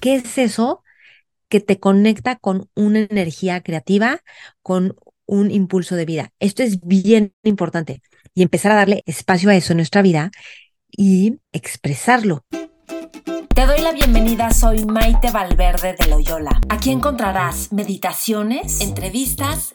¿Qué es eso que te conecta con una energía creativa, con un impulso de vida? Esto es bien importante y empezar a darle espacio a eso en nuestra vida y expresarlo. Te doy la bienvenida, soy Maite Valverde de Loyola. Aquí encontrarás meditaciones, entrevistas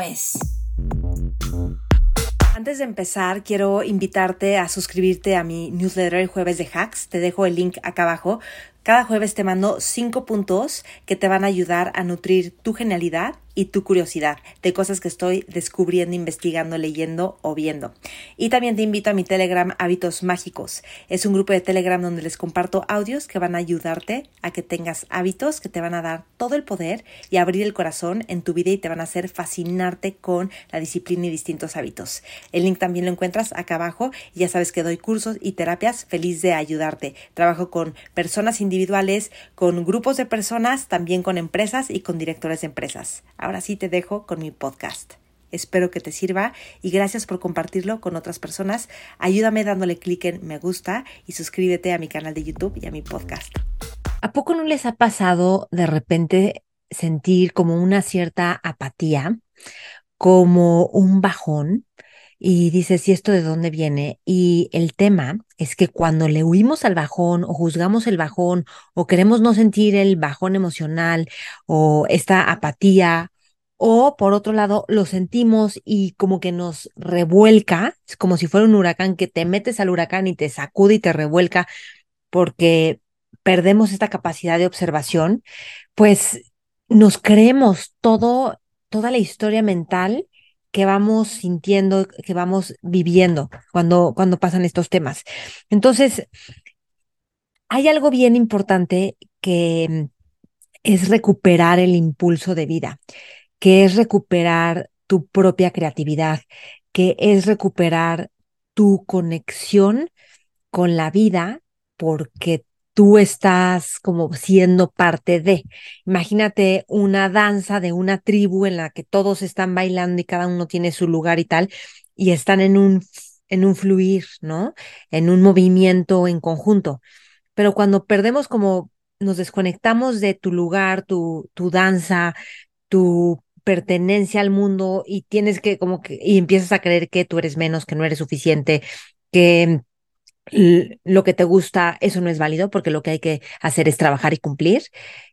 es. Antes de empezar, quiero invitarte a suscribirte a mi newsletter el jueves de hacks. Te dejo el link acá abajo. Cada jueves te mando cinco puntos que te van a ayudar a nutrir tu genialidad y tu curiosidad de cosas que estoy descubriendo, investigando, leyendo o viendo. Y también te invito a mi Telegram Hábitos Mágicos. Es un grupo de Telegram donde les comparto audios que van a ayudarte a que tengas hábitos que te van a dar todo el poder y abrir el corazón en tu vida y te van a hacer fascinarte con la disciplina y distintos hábitos. El link también lo encuentras acá abajo ya sabes que doy cursos y terapias feliz de ayudarte. Trabajo con personas individuales, con grupos de personas, también con empresas y con directores de empresas. Ahora sí te dejo con mi podcast. Espero que te sirva y gracias por compartirlo con otras personas. Ayúdame dándole clic en me gusta y suscríbete a mi canal de YouTube y a mi podcast. ¿A poco no les ha pasado de repente sentir como una cierta apatía, como un bajón? y dices, ¿y esto de dónde viene? Y el tema es que cuando le huimos al bajón o juzgamos el bajón o queremos no sentir el bajón emocional o esta apatía o por otro lado lo sentimos y como que nos revuelca, es como si fuera un huracán que te metes al huracán y te sacude y te revuelca porque perdemos esta capacidad de observación, pues nos creemos todo, toda la historia mental que vamos sintiendo, que vamos viviendo cuando, cuando pasan estos temas. Entonces, hay algo bien importante que es recuperar el impulso de vida, que es recuperar tu propia creatividad, que es recuperar tu conexión con la vida porque tú estás como siendo parte de. Imagínate una danza de una tribu en la que todos están bailando y cada uno tiene su lugar y tal, y están en un, en un fluir, ¿no? En un movimiento en conjunto. Pero cuando perdemos como nos desconectamos de tu lugar, tu, tu danza, tu pertenencia al mundo y tienes que como que y empiezas a creer que tú eres menos, que no eres suficiente, que lo que te gusta, eso no es válido porque lo que hay que hacer es trabajar y cumplir,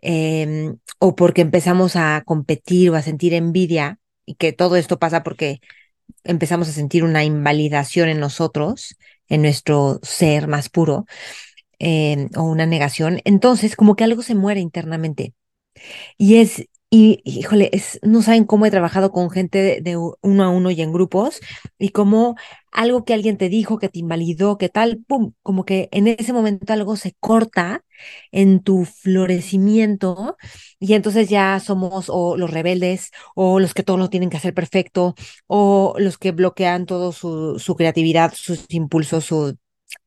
em, o porque empezamos a competir o a sentir envidia y que todo esto pasa porque empezamos a sentir una invalidación en nosotros, en nuestro ser más puro, em, o una negación, entonces como que algo se muere internamente. Y es y híjole, es, no saben cómo he trabajado con gente de, uno a uno y en grupos y como algo que alguien te dijo, que te invalidó, que tal, pum, como que en ese momento algo se corta en tu florecimiento y entonces ya somos o los rebeldes o los que todo lo tienen que hacer perfecto o los que bloquean todo su, su creatividad, sus impulsos, su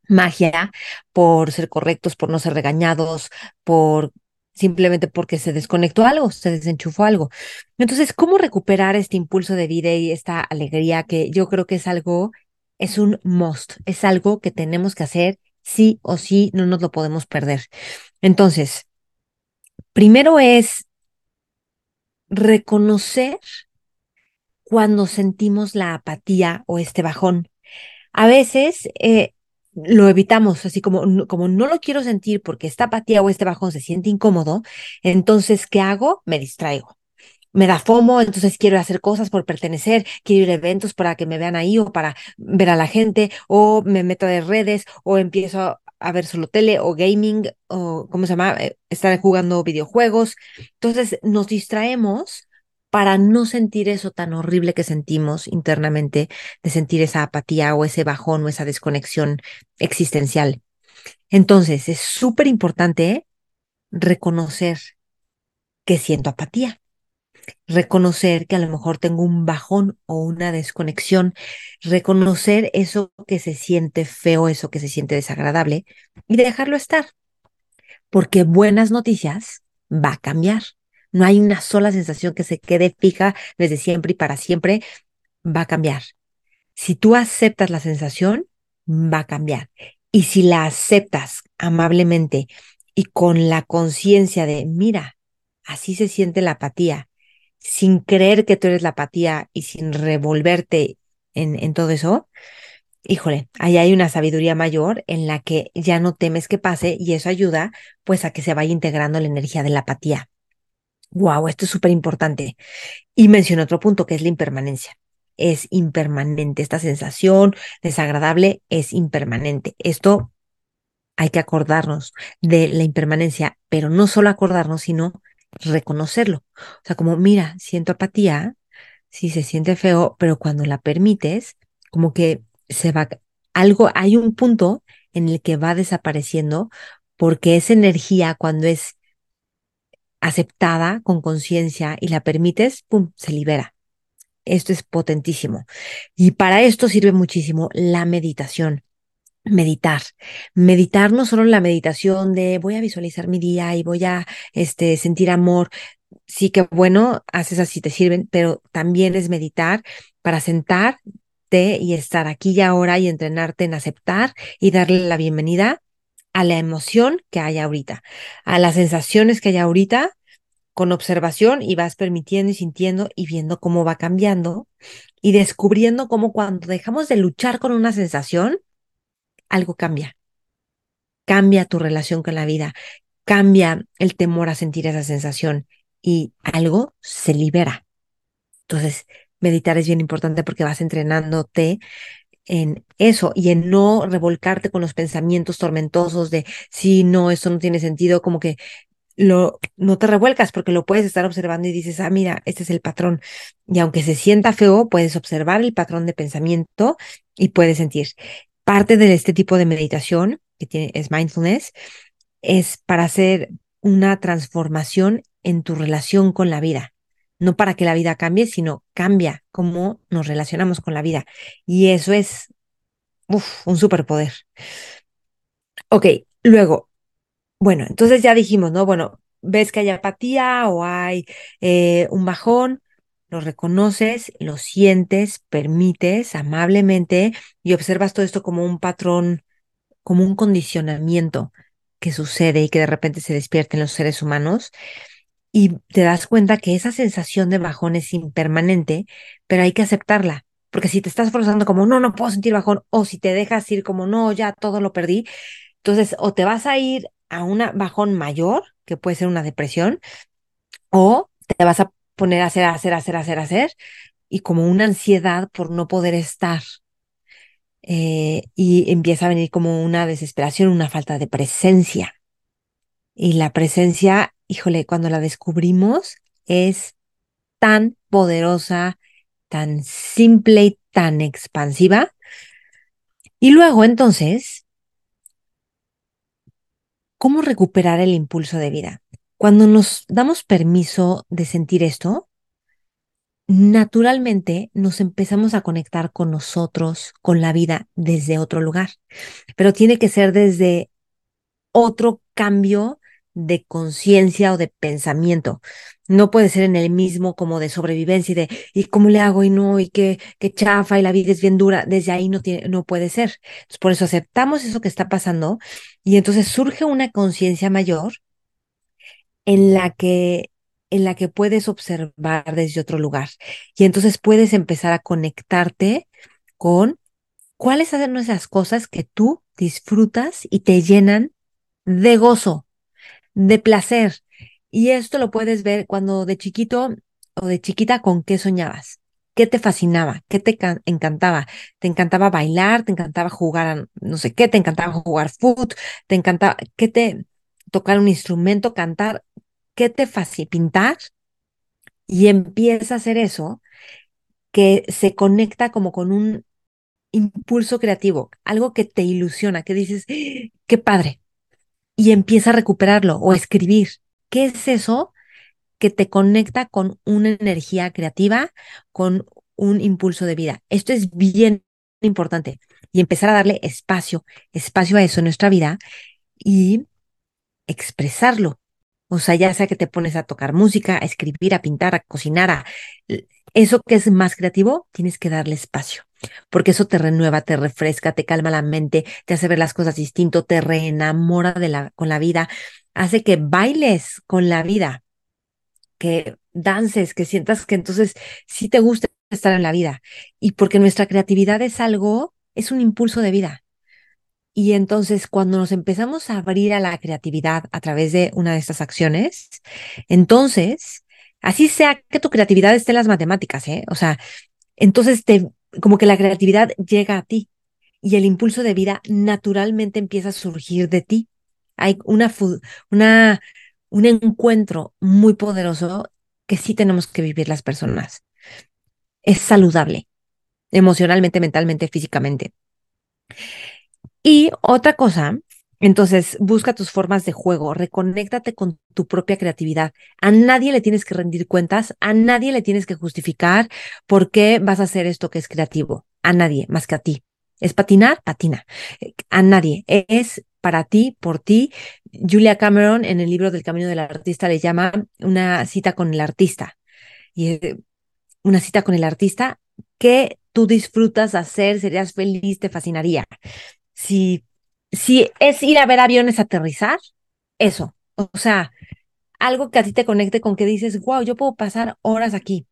magia por ser correctos, por no ser regañados, por simplemente porque se desconectó algo, se desenchufó algo. Entonces, ¿cómo recuperar este impulso de vida y esta alegría que yo creo que es algo, es un must, es algo que tenemos que hacer sí o sí, no nos lo podemos perder. Entonces, primero es reconocer cuando sentimos la apatía o este bajón. A veces eh, lo evitamos, así como, como no lo quiero sentir porque esta apatía o este bajón se siente incómodo, entonces, ¿qué hago? Me distraigo. Me da FOMO, entonces quiero hacer cosas por pertenecer, quiero ir a eventos para que me vean ahí o para ver a la gente, o me meto de redes, o empiezo a ver solo tele o gaming, o ¿cómo se llama? Eh, estar jugando videojuegos. Entonces nos distraemos para no sentir eso tan horrible que sentimos internamente, de sentir esa apatía o ese bajón o esa desconexión existencial. Entonces, es súper importante reconocer que siento apatía, reconocer que a lo mejor tengo un bajón o una desconexión, reconocer eso que se siente feo, eso que se siente desagradable y dejarlo estar. Porque buenas noticias va a cambiar. No hay una sola sensación que se quede fija desde siempre y para siempre, va a cambiar. Si tú aceptas la sensación, va a cambiar. Y si la aceptas amablemente y con la conciencia de, mira, así se siente la apatía, sin creer que tú eres la apatía y sin revolverte en, todo eso, híjole, ahí hay una sabiduría mayor en la que ya no temes que pase y eso ayuda pues a que se vaya integrando la energía de la apatía. Wow, esto es súper importante. Y menciono otro punto que es la impermanencia. Es impermanente. Esta sensación desagradable es impermanente. Esto hay que acordarnos de la impermanencia, pero no solo acordarnos, sino reconocerlo. O sea, como, mira, siento apatía, sí se siente feo, pero cuando la permites, como que se va, algo, hay un punto en el que va desapareciendo porque esa energía cuando es aceptada con conciencia y la permites, ¡pum!, se libera. Esto es potentísimo. Y para esto sirve muchísimo la meditación. Meditar. Meditar no solo la meditación de voy a visualizar mi día y voy a este, sentir amor. Sí que bueno, haces así, te sirven, pero también es meditar para sentarte y estar aquí y ahora y entrenarte en aceptar y darle la bienvenida a la emoción que hay ahorita, a las sensaciones que hay ahorita con observación y vas permitiendo y sintiendo y viendo cómo va cambiando y descubriendo cómo cuando dejamos de luchar con una sensación, algo cambia. Cambia tu relación con la vida, cambia el temor a sentir esa sensación y algo se libera. Entonces, meditar es bien importante porque vas entrenándote en eso y en no revolcarte con los pensamientos tormentosos de si no, eso no tiene sentido, como que lo, no te revuelcas porque lo puedes estar observando y dices, ah, mira, este es el patrón. Y aunque se sienta feo, puedes observar el patrón de pensamiento y puedes sentir. Parte de este tipo de meditación, que tiene, es mindfulness, es para hacer una transformación en tu relación con la vida. No para que la vida cambie, sino cambia cómo nos relacionamos con la vida. Y eso es un superpoder. Ok, luego, bueno, entonces ya dijimos, ¿no? Bueno, ves que hay apatía o hay eh, un bajón, lo reconoces, lo sientes, permites amablemente y observas todo esto como un patrón, como un condicionamiento que sucede y que de repente se despierta en los seres humanos y te das cuenta que esa sensación de bajón es impermanente, pero hay que aceptarla. Porque si te estás forzando como, no, no puedo sentir bajón, o si te dejas ir como, no, ya todo lo perdí, entonces o te vas a ir a un bajón mayor, que puede ser una depresión, o te vas a poner a hacer, hacer, hacer, hacer, hacer, y como una ansiedad por no poder estar. Eh, y empieza a venir como una desesperación, una falta de presencia. Y la presencia, híjole, cuando la descubrimos, es tan poderosa, tan simple y tan expansiva. Y luego entonces, ¿cómo recuperar el impulso de vida? Cuando nos damos permiso de sentir esto, naturalmente nos empezamos a conectar con nosotros, con la vida desde otro lugar, pero tiene que ser desde otro cambio de conciencia o de pensamiento. No puede ser en el mismo como de sobrevivencia y de ¿y cómo le hago? y no, y qué, qué chafa y la vida es bien dura. Desde ahí no, tiene, no puede ser. por eso aceptamos eso que está pasando y entonces surge una conciencia mayor en la que en la que puedes observar desde otro lugar. Y entonces puedes empezar a conectarte con cuáles son esas cosas que tú disfrutas y te llenan de gozo, de placer. Y esto lo puedes ver cuando de chiquito o de chiquita con qué soñabas, qué te fascinaba, qué te encantaba. Te encantaba bailar, te encantaba jugar no sé qué, te encantaba jugar foot, te encantaba, qué te tocar un instrumento, cantar, qué te fascina, pintar. Y empieza a hacer eso que se conecta como con un impulso creativo, algo que te ilusiona, que dices, ¡Ah! qué padre, y empieza a recuperarlo o escribir. ¿Qué es eso que te conecta con una energía creativa, con un impulso de vida? Esto es bien importante y empezar a darle espacio, espacio a eso en nuestra vida y expresarlo. O sea, ya sea que te pones a tocar música, a escribir, a pintar, a cocinar, a eso que es más creativo, tienes que darle espacio, porque eso te renueva, te refresca, te calma la mente, te hace ver las cosas distinto, te reenamora de la, con la vida, hace que bailes con la vida, que dances, que sientas que entonces sí te gusta estar en la vida. Y porque nuestra creatividad es algo, es un impulso de vida. Y entonces cuando nos empezamos a abrir a la creatividad a través de una de estas acciones, entonces, así sea que tu creatividad esté en las matemáticas, ¿eh? O sea, entonces te, como que la creatividad llega a ti y el impulso de vida naturalmente empieza a surgir de ti. Hay una, una, un encuentro muy poderoso que sí tenemos que vivir las personas. Es saludable, emocionalmente, mentalmente, físicamente. Y otra cosa, entonces busca tus formas de juego, reconéctate con tu propia creatividad. A nadie le tienes que rendir cuentas, a nadie le tienes que justificar por qué vas a hacer esto que es creativo. A nadie, más que a ti. ¿Es patinar? Patina. A nadie. Es para ti, por ti. Julia Cameron en el libro del Camino del Artista le llama una cita con el artista. Y una cita con el artista que tú disfrutas hacer, serías feliz, te fascinaría si, si es ir a ver aviones aterrizar, eso. O sea, algo que a ti te conecte con que dices, wow, yo puedo pasar horas aquí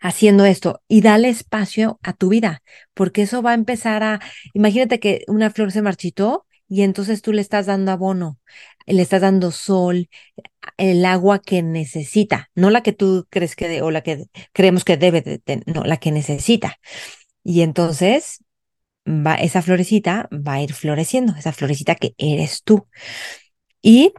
haciendo esto y dale espacio a tu vida, porque eso va a empezar a, imagínate que una flor se marchitó y entonces tú le estás dando abono, le estás dando sol, el agua que necesita, no la que tú crees que, o la que creemos que debe, de, no, la que necesita. Y entonces va, esa florecita va a ir floreciendo, esa florecita que eres tú. Y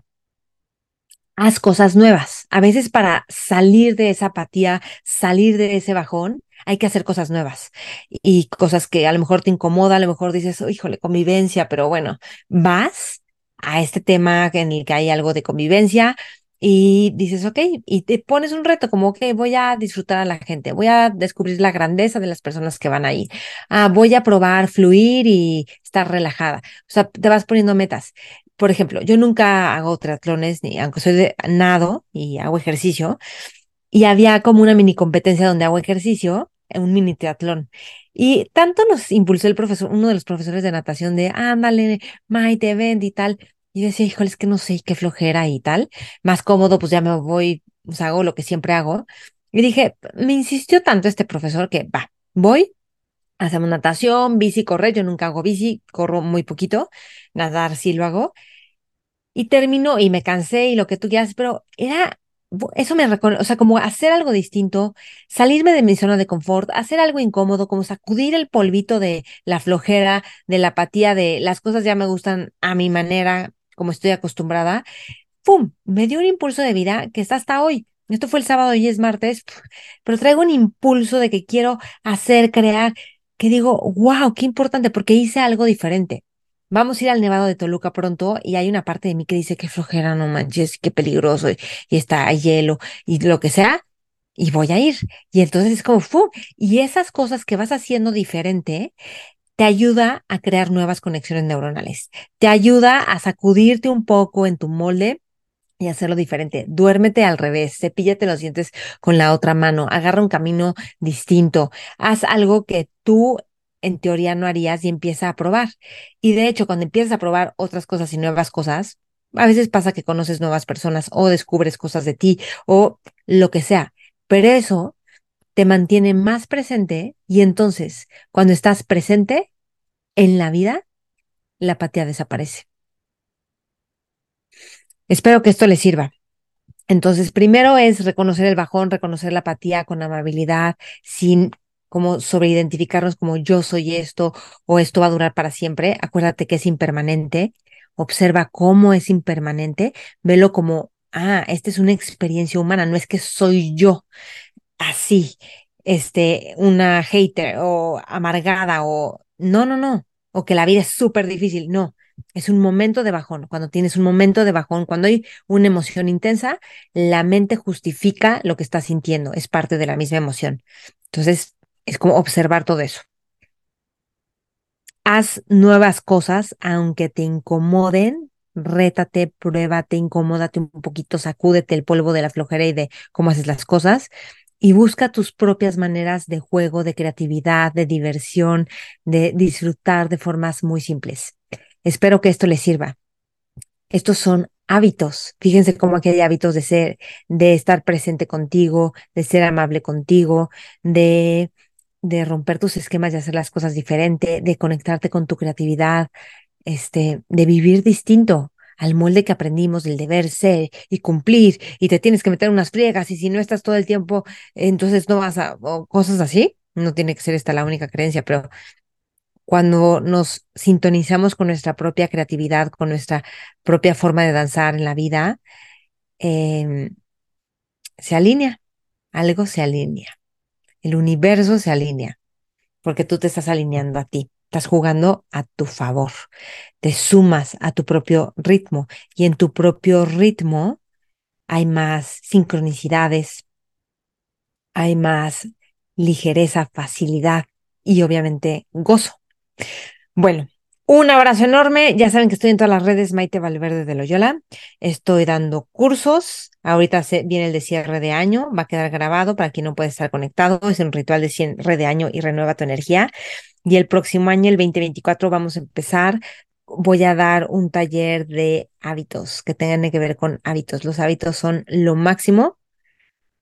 haz cosas nuevas. A veces para salir de esa apatía, salir de ese bajón, hay que hacer cosas nuevas y cosas que a lo mejor te incomoda, a lo mejor dices, oh, híjole, convivencia, pero bueno, vas a este tema en el que hay algo de convivencia, y dices, ok, y te pones un reto como, que voy a disfrutar a la gente, voy a descubrir la grandeza de las personas que van ahí, ah, voy a probar fluir y estar relajada. O sea, te vas poniendo metas. Por ejemplo, yo nunca hago triatlones, ni aunque soy de nado y hago ejercicio, y había como una mini competencia donde hago ejercicio, un mini triatlón. Y tanto nos impulsó el profesor, uno de los profesores de natación de, ándale, Maite, ven y tal, y decía, híjole, es que no sé qué flojera y tal. Más cómodo, pues ya me voy, pues hago lo que siempre hago. Y dije, me insistió tanto este profesor que va, voy, hacemos natación, bici, correr. Yo nunca hago bici, corro muy poquito. Nadar sí lo hago. Y terminó y me cansé y lo que tú quieras, pero era eso me reconoce, o sea, como hacer algo distinto, salirme de mi zona de confort, hacer algo incómodo, como sacudir el polvito de la flojera, de la apatía, de las cosas ya me gustan a mi manera, como estoy acostumbrada, ¡pum! Me dio un impulso de vida que está hasta hoy. Esto fue el sábado y es martes, pero traigo un impulso de que quiero hacer, crear, que digo, wow, qué importante, porque hice algo diferente. Vamos a ir al Nevado de Toluca pronto y hay una parte de mí que dice que flojera, no manches, qué peligroso y, está hielo y lo que sea, y voy a ir. Y entonces es como, ¡pum! Y esas cosas que vas haciendo diferente te ayuda a crear nuevas conexiones neuronales, te ayuda a sacudirte un poco en tu molde y hacerlo diferente. Duérmete al revés, cepíllate los dientes con la otra mano, agarra un camino distinto, haz algo que tú en teoría no harías y empieza a probar. Y de hecho, cuando empiezas a probar otras cosas y nuevas cosas, a veces pasa que conoces nuevas personas o descubres cosas de ti o lo que sea, pero eso te mantiene más presente y entonces cuando estás presente en la vida, la apatía desaparece. Espero que esto le sirva. Entonces, primero es reconocer el bajón, reconocer la apatía con amabilidad, sin como sobreidentificarnos como yo soy esto o esto va a durar para siempre. Acuérdate que es impermanente. Observa cómo es impermanente. Velo como, ah, esta es una experiencia humana, no es que soy yo así, este, una hater o amargada o no, no, no. o que la vida es súper difícil. No, es un momento de bajón. Cuando tienes un momento de bajón, cuando hay una emoción intensa, la mente justifica lo que estás sintiendo, es parte de la misma emoción. Entonces, es como observar todo eso. Haz nuevas cosas, aunque te incomoden, rétate, pruébate, incomódate un poquito, sacúdete el polvo de la flojera y de cómo haces las cosas y busca tus propias maneras de juego, de creatividad, de diversión, de disfrutar de formas muy simples. Espero que esto les sirva. Estos son hábitos. Fíjense cómo aquí hay hábitos de ser, de estar presente contigo, de ser amable contigo, de, de romper tus esquemas y hacer las cosas diferente, de conectarte con tu creatividad, este, de vivir distinto al molde que aprendimos del deber ser y cumplir y te tienes que meter unas friegas y si no estás todo el tiempo, entonces no vas a, o cosas así. No tiene que ser esta la única creencia, pero cuando nos sintonizamos con nuestra propia creatividad, con nuestra propia forma de danzar en la vida, em, se alinea, algo se alinea, el universo se alinea, porque tú te estás alineando a ti, estás jugando a tu favor, te sumas a tu propio ritmo y en tu propio ritmo hay más sincronicidades, hay más ligereza, facilidad y obviamente gozo. Bueno, un abrazo enorme. Ya saben que estoy en todas las redes Maite Valverde de Loyola. Estoy dando cursos. Ahorita viene el de cierre de año. Va a quedar grabado para quien no puede estar conectado. Es un ritual de cierre de año y renueva tu energía. Y el próximo año, el 2024, vamos a empezar. Voy a dar un taller de hábitos que tengan que ver con hábitos. Los hábitos son lo máximo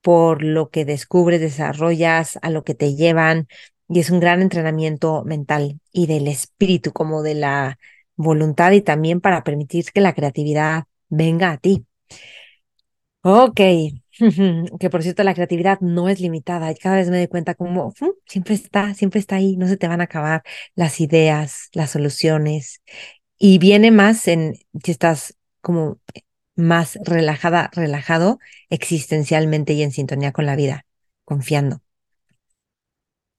por lo que descubres, desarrollas, a lo que te llevan, y es un gran entrenamiento mental y del espíritu como de la voluntad y también para permitir que la creatividad venga a ti. Ok, que por cierto la creatividad no es limitada y cada vez me doy cuenta como siempre está, siempre está ahí, no se te van a acabar las ideas, las soluciones y viene más en si estás como más relajada, relajado existencialmente y en sintonía con la vida, confiando.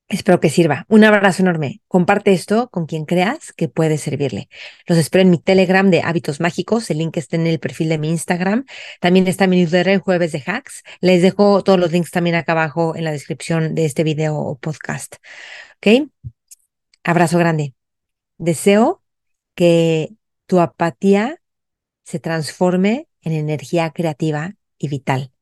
Espero que sirva. Un abrazo enorme. Comparte esto con quien creas que puede servirle. Los espero en mi Telegram de Hábitos Mágicos. El link está en el perfil de mi Instagram. También está mi newsletter el jueves de hacks. Les dejo todos los links también acá abajo en la descripción de este video o podcast. ¿Ok? Abrazo grande. Deseo que tu apatía se transforme en energía creativa y vital.